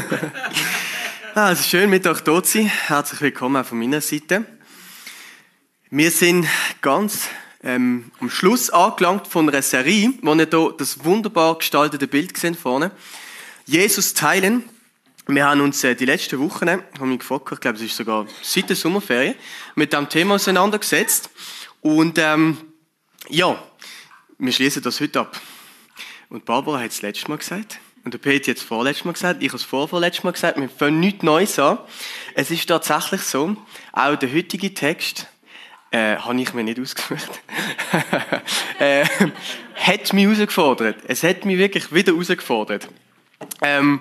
ah, es ist schön, mit euch hier zu sein. Herzlich willkommen auch von meiner Seite. Wir sind ganz ähm, am Schluss angelangt von einer Serie, wo ihr hier das wunderbar gestaltete Bild gesehen vorne. Jesus teilen. Wir haben uns äh, die letzten Wochen, haben mich gefragt, ich glaube, es ist sogar seit der Sommerferien, mit dem Thema auseinandergesetzt. Und ähm, ja, wir schließen das heute ab. Und Barbara hat es letztes Mal gesagt. Und der Peter hat es vorletztes Mal gesagt. Ich habe es vorvorletztes Mal gesagt. Wir fangen nichts Neues an. Es ist tatsächlich so, auch der heutige Text, äh, habe ich mir nicht ausgesucht, äh, hat mich herausgefordert. Es hat mich wirklich wieder herausgefordert. Ähm,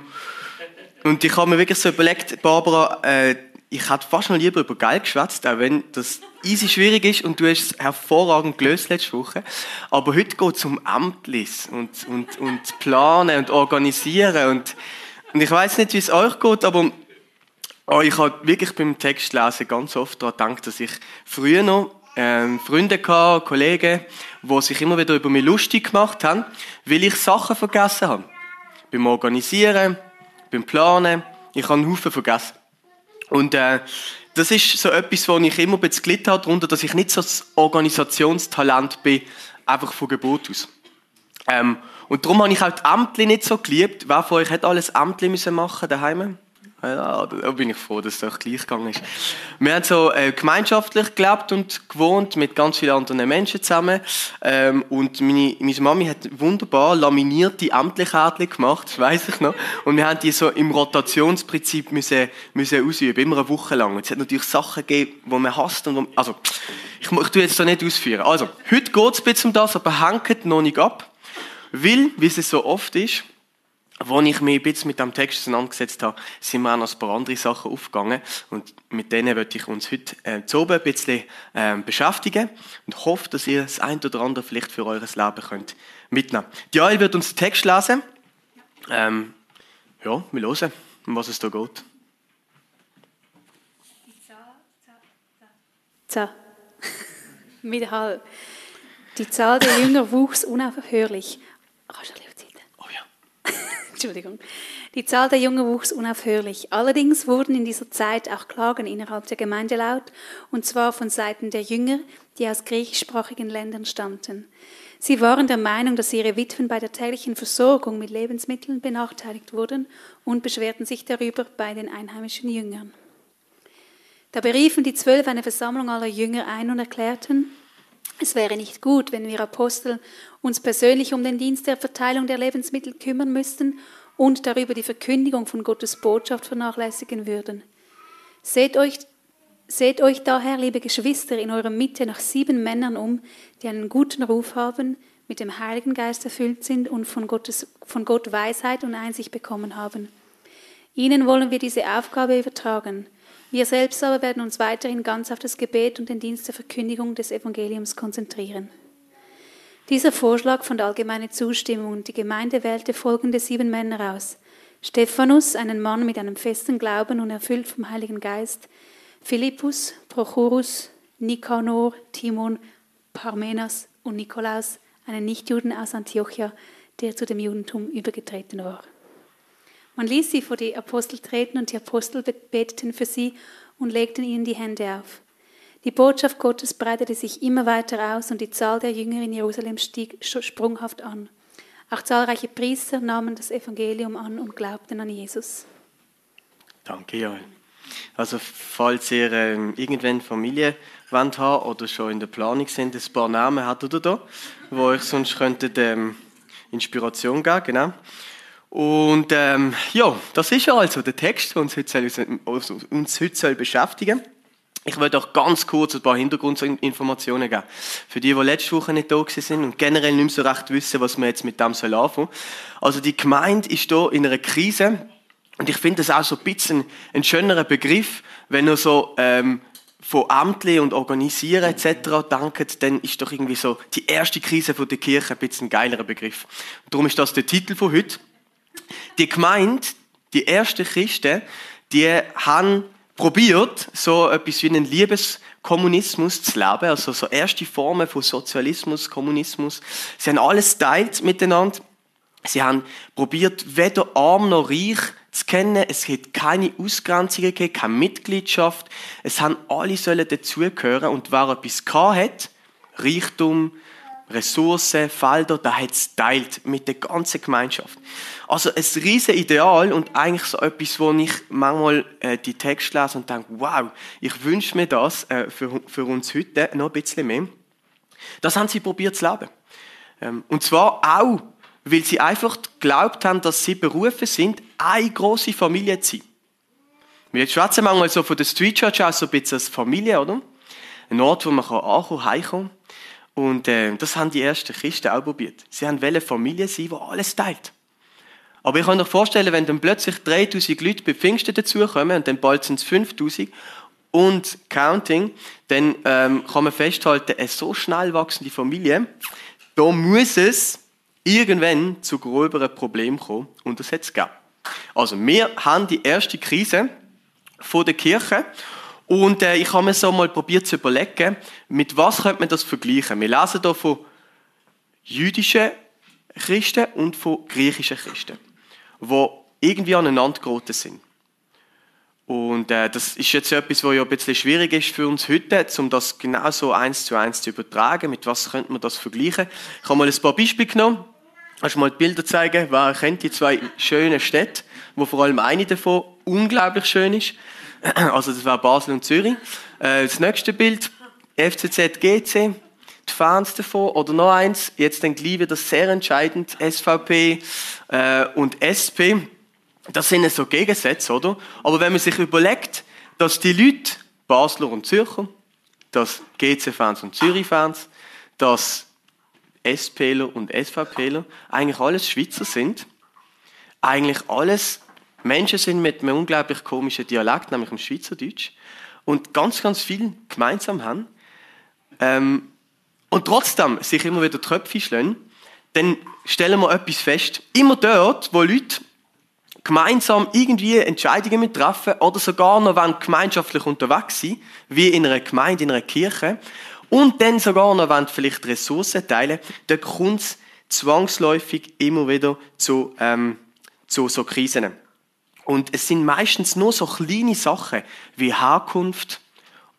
und ich habe mir wirklich so überlegt, Barbara, äh, ich hätte fast noch lieber über Geld geschwätzt, auch wenn das easy schwierig ist und du hast es hervorragend gelöst letzte Woche. Aber heute geht es um Amtlis und, und, und Planen und Organisieren und, und ich weiß nicht, wie es euch geht, aber oh, ich habe wirklich beim Textlesen ganz oft daran gedacht, dass ich früher noch ähm, Freunde hatte, Kollegen, die sich immer wieder über mich lustig gemacht haben, weil ich Sachen vergessen habe. Beim Organisieren, beim Planen, ich habe einen Haufen vergessen. Und äh, das ist so etwas, wo ich immer ein bisschen gelitten habe, darunter, dass ich nicht so das Organisationstalent bin, einfach von Geburt aus. Ähm, und darum habe ich auch die Ämter nicht so geliebt. Wer von euch hat alles Ämter machen daheim? Ja, da bin ich froh, dass auch gleich gegangen ist. Wir haben so äh, gemeinschaftlich gelebt und gewohnt mit ganz vielen anderen Menschen zusammen. Ähm, und meine, meine Mami hat wunderbar laminierte Amtlichkeiten gemacht, das weiss ich noch. Und wir haben die so im Rotationsprinzip müssen, müssen ausüben, immer eine Woche lang. Und es hat natürlich Sachen gegeben, die man hasst. Und wo, also, ich, ich tue jetzt da nicht ausführen. Also, heute geht es ein bisschen um das, aber hängt noch nicht ab. Weil, wie es so oft ist, als ich mich ein bisschen mit dem Text auseinandergesetzt habe, sind mir auch noch ein paar andere Sachen aufgegangen. Und mit denen möchte ich uns heute äh, zu oben ein bisschen äh, beschäftigen und hoffe, dass ihr das ein oder andere vielleicht für eures Leben könnt mitnehmen könnt. Joel wird uns den Text lesen. Ähm, ja, wir hören, um was es da geht. So, wieder Die Zahl der Jünger wuchs unaufhörlich. Kannst Entschuldigung. Die Zahl der Jungen wuchs unaufhörlich. Allerdings wurden in dieser Zeit auch Klagen innerhalb der Gemeinde laut, und zwar von Seiten der Jünger, die aus griechischsprachigen Ländern stammten. Sie waren der Meinung, dass ihre Witwen bei der täglichen Versorgung mit Lebensmitteln benachteiligt wurden und beschwerten sich darüber bei den einheimischen Jüngern. Da beriefen die Zwölf eine Versammlung aller Jünger ein und erklärten, es wäre nicht gut, wenn wir Apostel uns persönlich um den Dienst der Verteilung der Lebensmittel kümmern müssten und darüber die Verkündigung von Gottes Botschaft vernachlässigen würden. Seht euch, seht euch daher, liebe Geschwister, in eurer Mitte nach sieben Männern um, die einen guten Ruf haben, mit dem Heiligen Geist erfüllt sind und von, Gottes, von Gott Weisheit und Einsicht bekommen haben. Ihnen wollen wir diese Aufgabe übertragen. Wir selbst aber werden uns weiterhin ganz auf das Gebet und den Dienst der Verkündigung des Evangeliums konzentrieren. Dieser Vorschlag fand allgemeine Zustimmung und die Gemeinde wählte folgende sieben Männer aus. Stephanus, einen Mann mit einem festen Glauben und erfüllt vom Heiligen Geist, Philippus, Prochorus, Nikanor, Timon, Parmenas und Nikolaus, einen Nichtjuden aus Antiochia, der zu dem Judentum übergetreten war. Man ließ sie vor die Apostel treten und die Apostel beteten für sie und legten ihnen die Hände auf. Die Botschaft Gottes breitete sich immer weiter aus und die Zahl der Jünger in Jerusalem stieg sprunghaft an. Auch zahlreiche Priester nahmen das Evangelium an und glaubten an Jesus. Danke, Joel. Also falls ihr ähm, irgendwann Familie wollt haben oder schon in der Planung sind, ein paar Namen hat oder da, wo euch sonst könntet ähm, Inspiration geben, genau. Und ähm, ja, das ist also der Text, der uns heute, soll, uns heute soll beschäftigen soll. Ich möchte auch ganz kurz ein paar Hintergrundinformationen geben. Für die, die letzte Woche nicht da sind und generell nicht mehr so recht wissen, was wir jetzt mit dem soll anfangen. Also die Gemeinde ist hier in einer Krise und ich finde das auch so ein bisschen ein schönerer Begriff, wenn ihr so ähm, von Amtli und Organisieren etc. denkt, dann ist doch irgendwie so die erste Krise der Kirche ein bisschen ein geilerer Begriff. Darum ist das der Titel von heute. Die Gemeinde, die ersten Christen, die haben probiert, so etwas wie einen Liebeskommunismus zu leben, also so erste Formen von Sozialismus, Kommunismus. Sie haben alles teilt miteinander. Sie haben probiert, weder arm noch reich zu kennen. Es gibt keine Ausgrenzungen, keine Mitgliedschaft. Es haben alle sollen dazugehören und wer etwas gehabt hat, Reichtum, Ressourcen, Felder, da hat es teilt mit der ganzen Gemeinschaft. Also ein riesen Ideal und eigentlich so etwas, wo ich manchmal äh, die Texte lese und denke, wow, ich wünsche mir das äh, für, für uns heute noch ein bisschen mehr. Das haben sie probiert zu leben. Ähm, und zwar auch, weil sie einfach geglaubt haben, dass sie berufen sind, eine große Familie zu sein. Wir schwätzen manchmal so von der Street Church aus so ein bisschen als Familie, oder? Ein Ort, wo man ankommen, heimkommen Und äh, das haben die ersten Christen auch probiert. Sie haben eine Familie sein, die alles teilt. Aber ich kann mir vorstellen, wenn dann plötzlich 3000 Leute bei Pfingsten dazukommen und dann bald sind es 5000 und Counting, dann ähm, kann man festhalten, eine so schnell wachsende Familie, da muss es irgendwann zu gröberen Problemen kommen und das hat es gegeben. Also wir haben die erste Krise von der Kirche und äh, ich habe mir so mal probiert zu überlegen, mit was könnte man das vergleichen. Wir lesen hier von jüdischen Christen und von griechischen Christen, wo irgendwie aneinander geraten sind. Und äh, das ist jetzt etwas, was ja ein bisschen schwierig ist für uns heute, um das genau so eins zu eins zu übertragen. Mit was könnte man das vergleichen? Ich habe mal ein paar Beispiele genommen. Kannst du mal die Bilder zeigen? Wer kennt die zwei schönen Städte, wo vor allem eine davon unglaublich schön ist? Also das war Basel und Zürich. Äh, das nächste Bild, FCZ GC, die Fans davon. Oder noch eins, jetzt dann gleich wieder sehr entscheidend, SVP äh, und SP das sind so Gegensätze, oder? Aber wenn man sich überlegt, dass die Leute, Basler und Zürcher, dass GC-Fans und Zürich-Fans, dass SPler und SVPler eigentlich alles Schweizer sind, eigentlich alles Menschen sind mit einem unglaublich komischen Dialekt, nämlich dem Schweizerdeutsch, und ganz, ganz viel gemeinsam haben, ähm, und trotzdem sich immer wieder Tröpfe schlagen, dann stellen wir etwas fest. Immer dort, wo Leute gemeinsam irgendwie Entscheidungen mit treffen oder sogar noch wenn gemeinschaftlich unterwegs sind, wie in einer Gemeinde, in einer Kirche, und dann sogar noch wenn vielleicht Ressourcen teilen, dann kommt es zwangsläufig immer wieder zu, ähm, zu so Krisen. Und es sind meistens nur so kleine Sachen wie Herkunft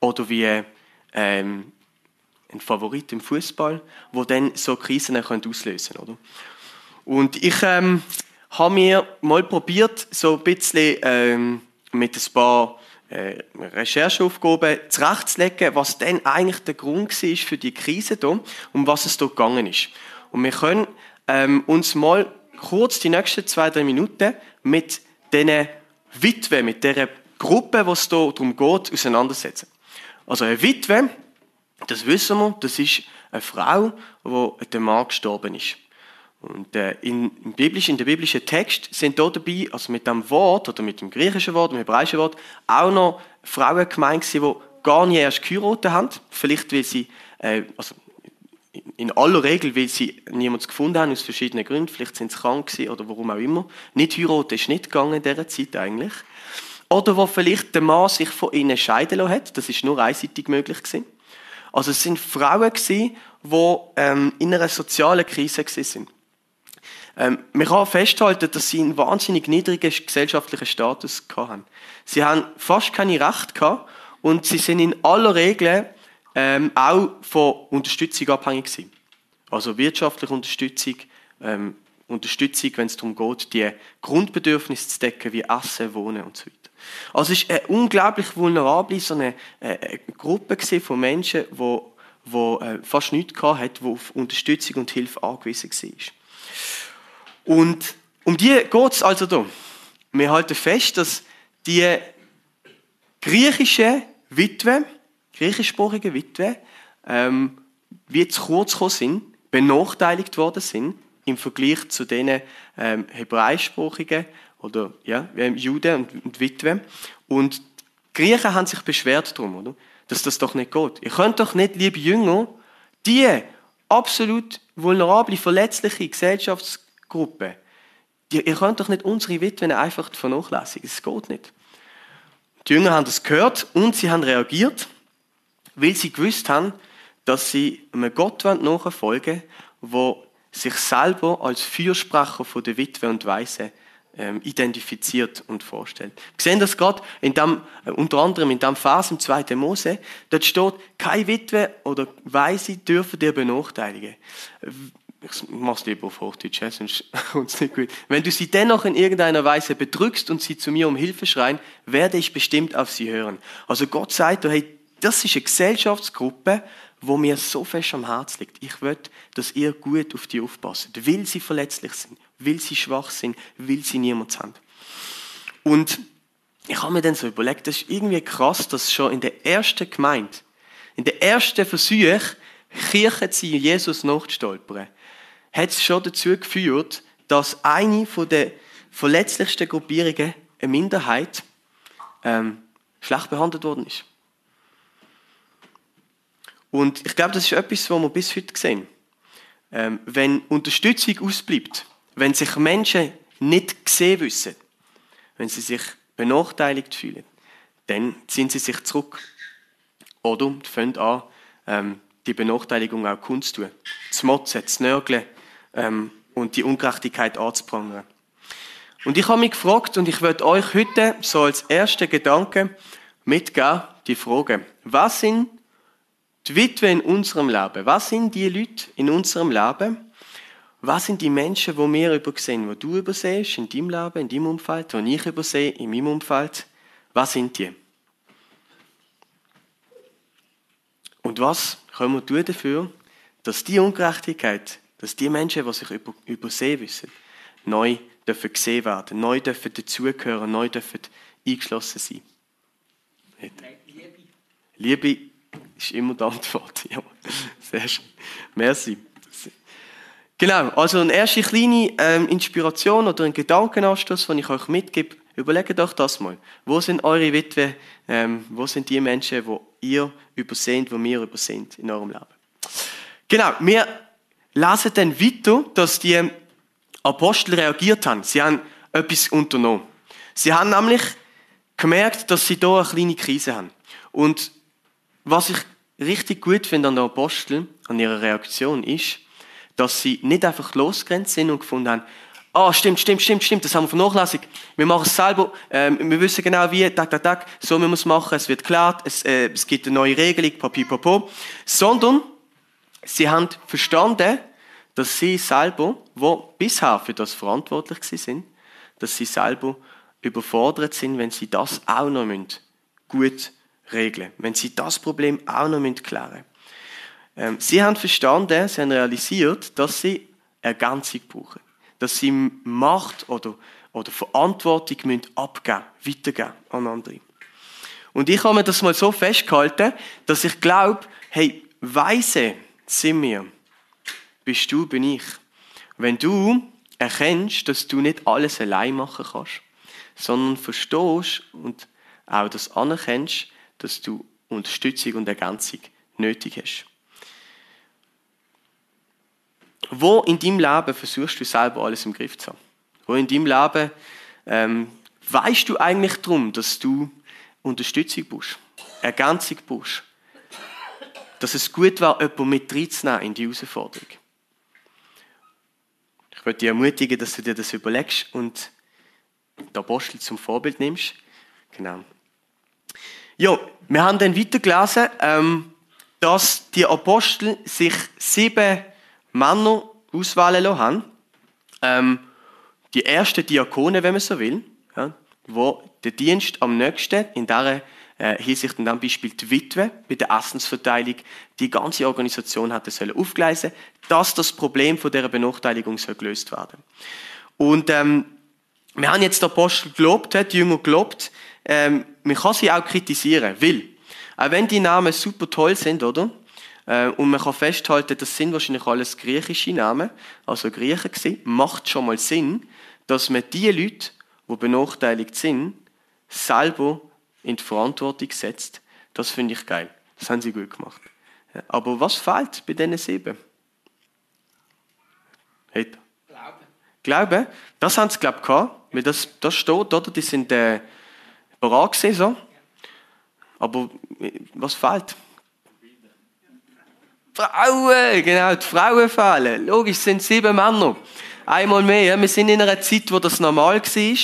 oder wie ähm, ein Favorit im Fußball, wo dann so Krisen auslösen können? Und ich ähm, habe mir mal probiert, so ein bisschen ähm, mit ein paar äh, Rechercheaufgaben zurechtzulegen, was denn eigentlich der Grund war für die Krise hier, um was es hier gegangen ist. Und wir können ähm, uns mal kurz die nächsten zwei, drei Minuten mit diesen Witwen, mit dieser Gruppe, was es hier darum geht, auseinandersetzen. Also eine Witwe, das wissen wir, das ist eine Frau, wo der Mann gestorben ist. Und äh, in, im biblischen, in der biblischen Text sind dort dabei, also mit dem Wort oder mit dem griechischen Wort, dem hebräischen Wort, auch noch Frauen gemeint die gar nie erst geheiratet haben. Vielleicht, weil sie, äh, also in aller Regel, weil sie niemanden gefunden haben, aus verschiedenen Gründen. Vielleicht sind sie krank gewesen oder warum auch immer. Nicht heiraten ist nicht gegangen in dieser Zeit eigentlich. Oder wo vielleicht der Mann sich von ihnen scheiden lassen hat. Das ist nur einseitig möglich gewesen. Also es sind Frauen gewesen, die ähm, in einer sozialen Krise gewesen sind. Ähm, man kann festhalten, dass sie einen wahnsinnig niedrigen gesellschaftlichen Status hatten. Sie haben fast keine Rechte gehabt und sie sind in aller Regel ähm, auch von Unterstützung abhängig gewesen. Also wirtschaftliche Unterstützung, ähm, Unterstützung, wenn es darum geht, die Grundbedürfnisse zu decken, wie Essen, Wohnen und so weiter. Also es ist eine unglaublich vulnerable so eine, äh, eine Gruppe von Menschen, die, die äh, fast nichts hatte, die auf Unterstützung und Hilfe angewiesen war. Und um die geht es also da. Wir halten fest, dass die griechische Witwe, griechischsprachige Witwe, ähm, wie zu kurz gekommen sind, benachteiligt worden sind im Vergleich zu den ähm, hebräischsprachigen oder ja, Juden und, und Witwen. Und die Griechen haben sich beschwert darum, oder? dass das doch nicht geht. Ihr könnt doch nicht, liebe Jünger, die absolut vulnerable, verletzliche Gesellschafts Gruppe. Die, ihr könnt doch nicht unsere Witwen einfach vernachlässigen. Es geht nicht. Die Jünger haben das gehört und sie haben reagiert, weil sie gewusst haben, dass sie einem Gott nachfolgen wollen, der sich selber als Fürsprecher der Witwe und Weise ähm, identifiziert und vorstellt. Wir sehen das gerade in dem, äh, unter anderem in dem Vers im 2. Mose. Dort steht, keine Witwe oder Weise dürfen dir benachteiligen. Ich mach's lieber auf Hochdeutsch, sonst kommt es nicht gut. Wenn du sie dennoch in irgendeiner Weise bedrückst und sie zu mir um Hilfe schreien, werde ich bestimmt auf sie hören. Also Gott sagt, hey, das ist eine Gesellschaftsgruppe, wo mir so fest am Herz liegt. Ich will, dass ihr gut auf die aufpasst, weil sie verletzlich sind, weil sie schwach sind, weil sie niemand haben. Und ich habe mir dann so überlegt, das ist irgendwie krass, dass schon in der ersten Gemeinde, in der ersten Versuch, Kirche zu Jesus nachzustolpern, hat es schon dazu geführt, dass eine von der verletzlichsten Gruppierungen, eine Minderheit, ähm, schlecht behandelt worden ist. Und ich glaube, das ist etwas, was wir bis heute sehen. Ähm, wenn Unterstützung ausbleibt, wenn sich Menschen nicht gesehen wissen, wenn sie sich benachteiligt fühlen, dann ziehen sie sich zurück. Oder fangen an, ähm, die Benachteiligung auch Kunst zu tun. Zu motzen, zu nörgeln ähm, und die Ungerechtigkeit anzuprangern. Und ich habe mich gefragt und ich werde euch heute so als ersten Gedanke mitgeben, die Frage, was sind die Witwe in unserem Leben? Was sind die Leute in unserem Leben? Was sind die Menschen, die wir übersehen, die du übersehst in deinem Leben, in deinem Umfeld, die ich übersehe in meinem Umfeld? Was sind die? Und was können wir tun dafür, dass die Ungerechtigkeit, dass die Menschen, die sich über, übersehen wissen, neu dürfen gesehen werden, neu dürfen dazugehören, neu dürfen eingeschlossen sein? Liebe. Liebe ist immer die Antwort. Ja, sehr schön. Merci. Genau, also eine erste kleine ähm, Inspiration oder ein Gedankenanstoß, den ich euch mitgebe. Überlegt euch das mal. Wo sind eure Witwe? Ähm, wo sind die Menschen, die ihr übersehen, die wir übersehen in eurem Leben? Genau, wir lesen dann weiter, dass die Apostel reagiert haben. Sie haben etwas unternommen. Sie haben nämlich gemerkt, dass sie da eine kleine Krise haben. Und was ich richtig gut finde an den Aposteln, an ihrer Reaktion, ist, dass sie nicht einfach losgerannt sind und gefunden haben, ah, oh, stimmt, stimmt, stimmt, stimmt, das haben wir vernachlässigt. Wir machen es selber, ähm, wir wissen genau wie, tak, tak, tak, so müssen wir es machen, es wird geklärt, es, äh, es gibt eine neue Regelung, papi, papo. Sondern, sie haben verstanden, dass sie selber, wo bisher für das verantwortlich sind, dass sie selber überfordert sind, wenn sie das auch noch gut regeln, wenn sie das Problem auch noch klären müssen. Ähm, sie haben verstanden, sie haben realisiert, dass sie Ergänzung brauchen. Dass sie Macht oder, oder Verantwortung müssen abgeben, weitergeben an andere. Und ich habe mir das mal so festgehalten, dass ich glaube, hey, weise sind wir. Bist du, bin ich. Wenn du erkennst, dass du nicht alles allein machen kannst, sondern verstehst und auch das anerkennst, dass du Unterstützung und Ergänzung nötig hast. Wo in deinem Leben versuchst du selber alles im Griff zu haben? Wo in deinem Leben ähm, weißt du eigentlich darum, dass du Unterstützung brauchst, Ergänzung brauchst, dass es gut war, jemanden mit reinzunehmen in die Herausforderung. Ich würde dich ermutigen, dass du dir das überlegst und den Apostel zum Vorbild nimmst. Genau. Ja, wir haben dann weitergelesen, ähm, dass die Apostel sich sieben Männer auswählen lassen haben. Ähm, die ersten Diakone, wenn man so will, ja, wo der Dienst am nächsten in dieser äh, Hinsicht und dann Beispiel die Witwe bei der Essensverteilung die ganze Organisation hatte sollen aufgleisen, dass das Problem von der Benachteiligung soll gelöst werden. Und ähm, wir haben jetzt den Apostel gelobt, die Jünger gelobt, ähm, man kann sie auch kritisieren, weil, auch wenn die Namen super toll sind, oder? Äh, und man kann festhalten, das sind wahrscheinlich alles griechische Namen, also Griechen gewesen, macht schon mal Sinn, dass man die Leute, die benachteiligt sind, selber in die Verantwortung setzt. Das finde ich geil. Das haben sie gut gemacht. Aber was fehlt bei diesen sieben? Hey. Glauben. Glauben? Das haben sie, glaube ich, gehabt. Weil das, das steht, oder? Die sind äh, parat gewesen, so. Aber was fehlt? Frauen, genau, die Frauen fehlen. Logisch, es sind sieben Männer. Einmal mehr, wir sind in einer Zeit, wo das normal war.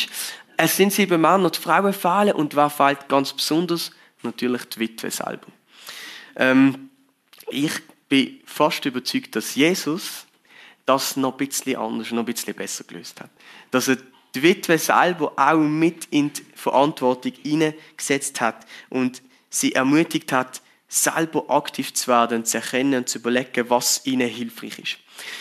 Es sind sieben Männer und Frauen fehlen und wer fehlt ganz besonders? Natürlich die Witwe selber. Ähm, ich bin fast überzeugt, dass Jesus das noch ein bisschen anders, noch ein bisschen besser gelöst hat. Dass er die Witwe selber auch mit in die Verantwortung hineingesetzt hat und sie ermutigt hat, selber aktiv zu werden zu erkennen und zu überlegen, was ihnen hilfreich ist.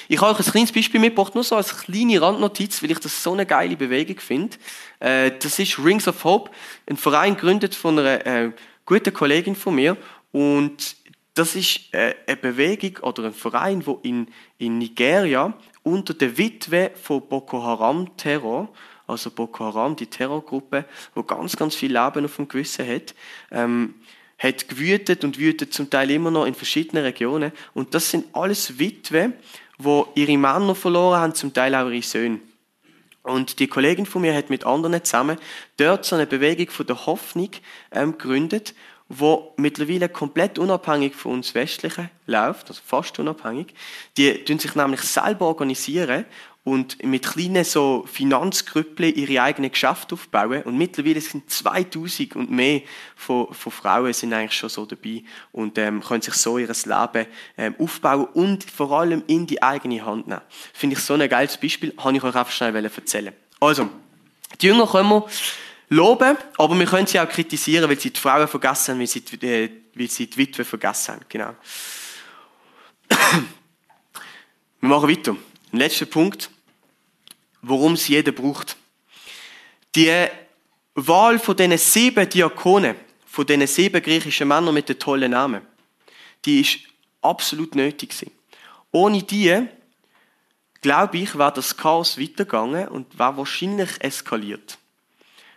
Ich habe euch ein kleines Beispiel mitgebracht, nur so als kleine Randnotiz, weil ich das so eine geile Bewegung finde. Äh, das ist Rings of Hope, ein Verein gegründet von einer äh, guten Kollegin von mir und das ist äh, eine Bewegung oder ein Verein, wo in Nigeria unter der Witwe von Boko Haram Terror, also Boko Haram, die Terrorgruppe, wo ganz, ganz viel Leben auf dem Gewissen hat, ähm, hat gewütet und wütet zum Teil immer noch in verschiedenen Regionen. Und das sind alles Witwe, wo ihre Männer verloren haben, zum Teil auch ihre Söhne. Und die Kollegin von mir hat mit anderen zusammen dort so eine Bewegung von der Hoffnung ähm, gegründet, wo mittlerweile komplett unabhängig von uns Westlichen läuft, also fast unabhängig. Die tun sich nämlich selber organisieren und mit kleinen so Finanzgrüppeln ihre eigenen Geschäfte aufbauen. Und mittlerweile sind 2000 und mehr von, von Frauen sind eigentlich schon so dabei und ähm, können sich so ihr Leben ähm, aufbauen und vor allem in die eigene Hand nehmen. Finde ich so ein geiles Beispiel, habe ich euch einfach schnell erzählen. Also, die Jünger wir loben, aber wir können sie auch kritisieren, weil sie die Frauen vergessen haben, weil sie die, äh, weil sie die Witwe vergessen haben. Genau. wir machen weiter. Letzter Punkt worum es jeder braucht. Die Wahl von diesen sieben Diakonen, von diesen sieben griechischen Männern mit den tollen Namen, die ist absolut nötig gewesen. Ohne die, glaube ich, wäre das Chaos weitergegangen und wäre wahrscheinlich eskaliert.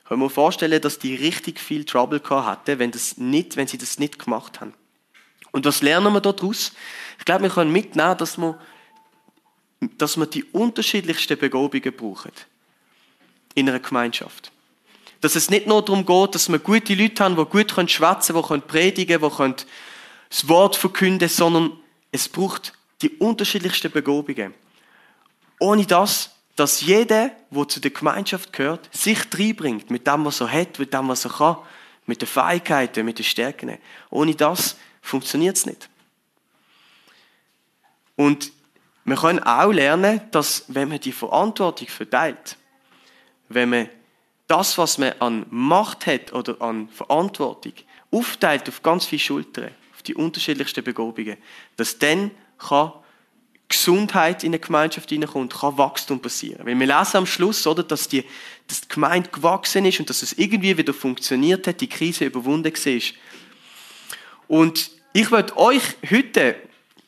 Kann mir vorstellen, dass die richtig viel Trouble hatten, wenn, das nicht, wenn sie das nicht gemacht haben. Und was lernen wir daraus? Ich glaube, wir können mitnehmen, dass wir dass wir die unterschiedlichsten Begabungen brauchen in einer Gemeinschaft. Dass es nicht nur darum geht, dass wir gute Leute haben, die gut schwätzen können, die predigen können, die das Wort verkünden, sondern es braucht die unterschiedlichsten Begabungen. Ohne das, dass jeder, der zu der Gemeinschaft gehört, sich reinbringt mit dem, was er hat, mit dem, was er kann, mit den Fähigkeiten, mit den Stärken. Ohne das funktioniert es nicht. Und wir können auch lernen, dass wenn man die Verantwortung verteilt, wenn man das, was man an Macht hat oder an Verantwortung, aufteilt auf ganz viele Schultern, auf die unterschiedlichsten Begabungen, dass dann kann Gesundheit in eine Gemeinschaft hineinkommt, kann Wachstum passieren. Weil wir lesen am Schluss, oder, dass die, dass die Gemeinde gewachsen ist und dass es irgendwie wieder funktioniert hat, die Krise überwunden war. Und ich möchte euch heute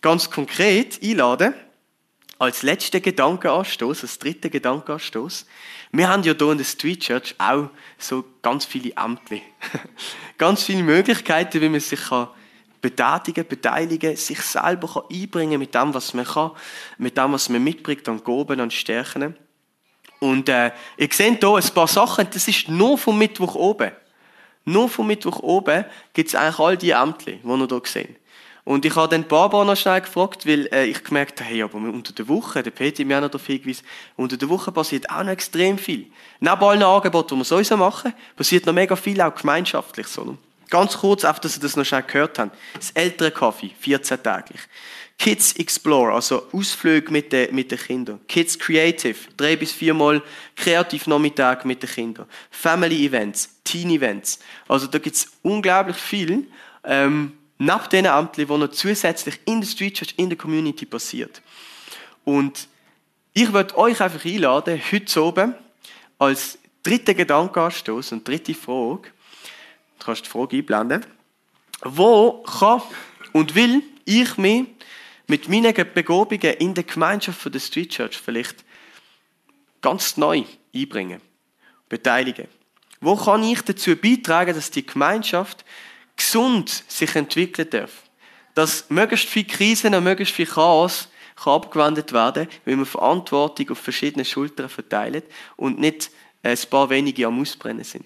ganz konkret einladen, als letzter Gedankenanstoß, als dritter Gedankenanstoß, wir haben ja hier in der Street Church auch so ganz viele Ämter. ganz viele Möglichkeiten, wie man sich kann betätigen, beteiligen, sich selber einbringen mit dem, was man kann, mit dem, was man mitbringt an Gaben, an Stärken. Und äh, ihr seht hier ein paar Sachen, das ist nur vom Mittwoch oben. Nur vom Mittwoch oben gibt es eigentlich all die Ämter, die ihr hier seht. Und ich habe dann Barbara noch schnell gefragt, weil äh, ich gemerkt habe, hey, aber unter der Woche, der Peter mir auch noch darauf hingewiesen, unter der Woche passiert auch noch extrem viel. Neben allen Angeboten, die wir sowieso machen, passiert noch mega viel, auch gemeinschaftlich. So. Ganz kurz, einfach, dass ihr das noch schnell gehört habt. Das ältere Kaffee, 14 täglich. Kids Explore, also Ausflüge mit den, mit den Kindern. Kids Creative, drei bis viermal Kreativnachmittag mit den Kindern. Family Events, Teen Events. Also da gibt es unglaublich viel. Ähm, neben diesen Ämtern, die noch zusätzlich in der Street Church, in der Community passiert. Und ich würde euch einfach einladen, heute oben als dritter Gedankenanstoß und dritte Frage, du kannst die Frage einblenden, wo kann und will ich mich mit meinen Begabungen in der Gemeinschaft der Street Church vielleicht ganz neu einbringen, beteiligen? Wo kann ich dazu beitragen, dass die Gemeinschaft gesund sich entwickeln darf. Dass möglichst viel Krisen und möglichst viel Chaos kann abgewendet werden, weil man Verantwortung auf verschiedene Schultern verteilt und nicht ein paar wenige am Ausbrennen sind.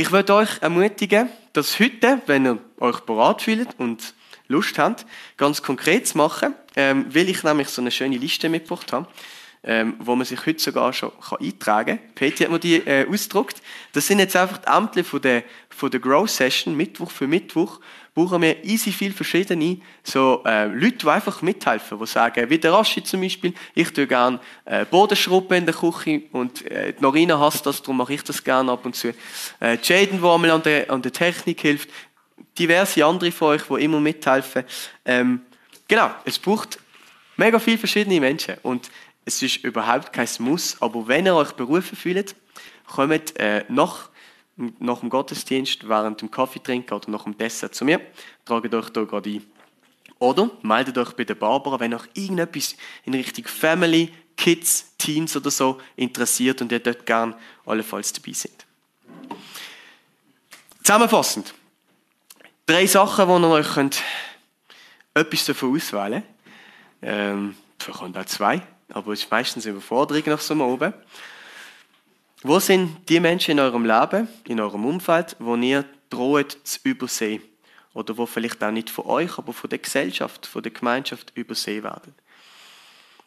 Ich würde euch ermutigen, das heute, wenn ihr euch bereit fühlt und Lust habt, ganz konkret zu machen, ähm, weil ich nämlich so eine schöne Liste mitgebracht habe. Ähm, wo man sich heute sogar schon kann eintragen kann. Peti hat mir die äh, ausgedruckt. Das sind jetzt einfach die Ämter von der, von der Grow Session, Mittwoch für Mittwoch. Brauchen wir easy viel verschiedene so, äh, Leute, die einfach mithelfen, die sagen, wie der Raschi zum Beispiel, ich tue gerne äh, Bodenschrubben in der Küche und äh, Norina hasst das, darum mache ich das gerne ab und zu. Äh, Jaden, der einmal an der, an der Technik hilft. Diverse andere von euch, die immer mithelfen. Ähm, genau, es braucht mega viele verschiedene Menschen und es ist überhaupt kein Muss, aber wenn ihr euch berufen fühlt, kommt äh, nach, nach dem Gottesdienst, während dem Kaffee trinken oder nach dem Dessert zu mir, tragt euch da gerade ein. Oder meldet euch bei der Barbara, wenn euch irgendetwas in Richtung Family, Kids, Teens oder so interessiert und ihr dort gern allenfalls dabei seid. Zusammenfassend. Drei Sachen, wo ihr euch könnt etwas davon auswählen könnt. Ähm, vielleicht auch zwei, aber ist meistens eine Überforderung nach so einem oben. Wo sind die Menschen in eurem Leben, in eurem Umfeld, wo ihr droht zu übersehen? Oder wo vielleicht auch nicht von euch, aber von der Gesellschaft, von der Gemeinschaft übersehen werden?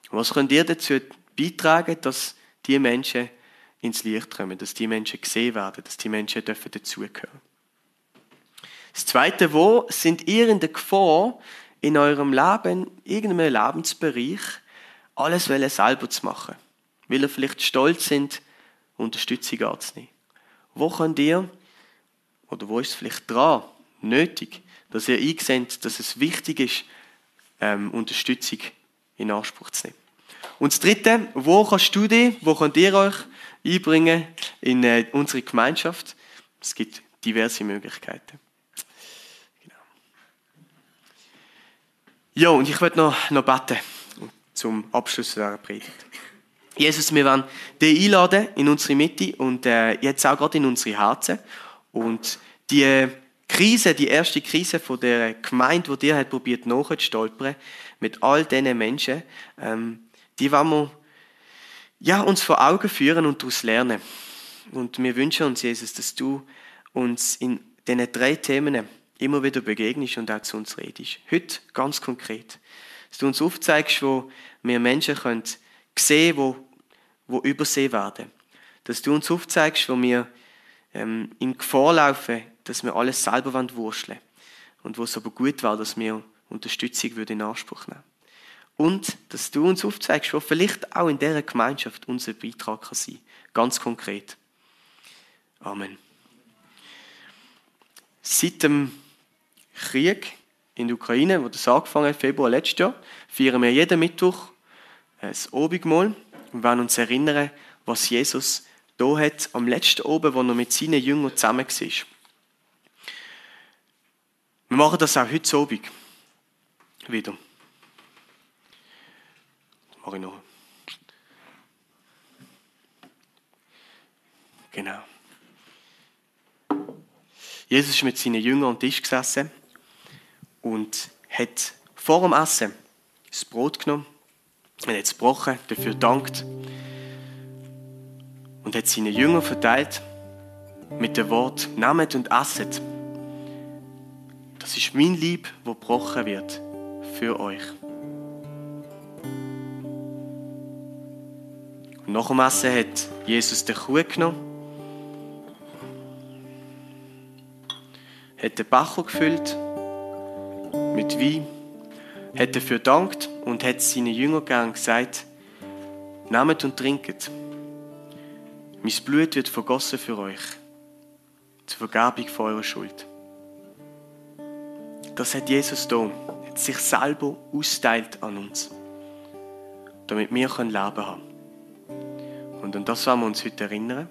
Was könnt ihr dazu beitragen, dass die Menschen ins Licht kommen, dass die Menschen gesehen werden, dass die Menschen dürfen dazugehören? Das Zweite, wo sind ihr in der Gefahr, in eurem Leben, irgendeinem Lebensbereich, alles selber zu machen. Weil ihr vielleicht stolz sind, Unterstützung anzunehmen. Wo könnt ihr, oder wo ist es vielleicht dran, nötig, dass ihr einseht, dass es wichtig ist, ähm, Unterstützung in Anspruch zu nehmen. Und das Dritte, wo kannst du dich, wo könnt ihr euch einbringen in äh, unsere Gemeinschaft? Es gibt diverse Möglichkeiten. Ja, und ich möchte noch, noch beten zum Abschluss dieser Predigt. Jesus, wir wollen dich einladen in unsere Mitte und äh, jetzt auch gerade in unsere Herzen. Und die Krise, die erste Krise von der Gemeinde, die dir hat probiert nachzustolpern, mit all diesen Menschen, ähm, die wollen wir ja, uns vor Augen führen und daraus lernen. Und wir wünschen uns, Jesus, dass du uns in diesen drei Themen immer wieder begegnest und auch zu uns redest. Heute ganz konkret. Dass du uns aufzeigst, wo wir Menschen sehen können, wo, wo übersehen werden. Dass du uns aufzeigst, wo wir ähm, in Gefahr laufen, dass wir alles selber wurschteln Und wo es aber gut war, dass wir Unterstützung in Anspruch nehmen Und dass du uns aufzeigst, wo vielleicht auch in dieser Gemeinschaft unser Beitrag kann sein Ganz konkret. Amen. Seit dem Krieg in der Ukraine, wo das angefangen hat, Februar letztes Jahr, feiern wir jeden Mittwoch das Obigmal und werden uns erinnern, was Jesus da hat am letzten Oben, wo er mit seinen Jüngern zusammen war. Wir machen das auch heute Abend wieder. Das mache ich noch. Genau. Jesus ist mit seinen Jüngern am Tisch gesessen und hat vor dem Essen das Brot genommen, hat es gebrochen, dafür dankt und hat seinen Jüngern verteilt mit dem Wort, nehmt und esset. Das ist mein Lieb, wo gebrochen wird für euch. Und nach dem Essen hat Jesus den Kuh genommen, hat den Becher gefüllt mit Wein, hat dafür dankt und hat seinen Jüngern gesagt, nehmt und trinket. Mein Blut wird vergossen für euch, zur Vergebung von eurer Schuld. Das hat Jesus da, hat sich selber austeilt an uns, damit wir Leben haben. Und an das wollen wir uns heute erinnern.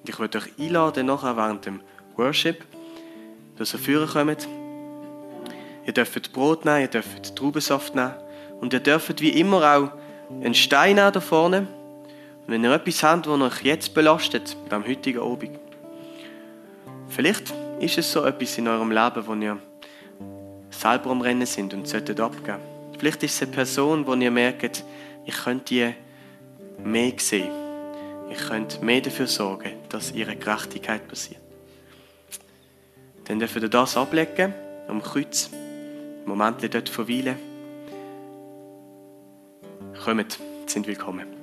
Und ich würde euch einladen, nachher während dem Worship, dass ihr führen kommt Ihr dürft Brot nehmen, ihr dürft Traubensaft nehmen. Und ihr dürft wie immer auch einen Stein nehmen da vorne. Und wenn ihr etwas habt, das euch jetzt belastet, beim heutigen Abend, vielleicht ist es so etwas in eurem Leben, wo ihr selber am Rennen sind und solltet abgeben. Vielleicht ist es eine Person, wo ihr merkt, ich könnte die mehr sehen. Ich könnte mehr dafür sorgen, dass ihre Gerechtigkeit passiert. Dann dürft ihr das ablegen am Kreuz. Momente dort verweilen. Kommt, sind willkommen.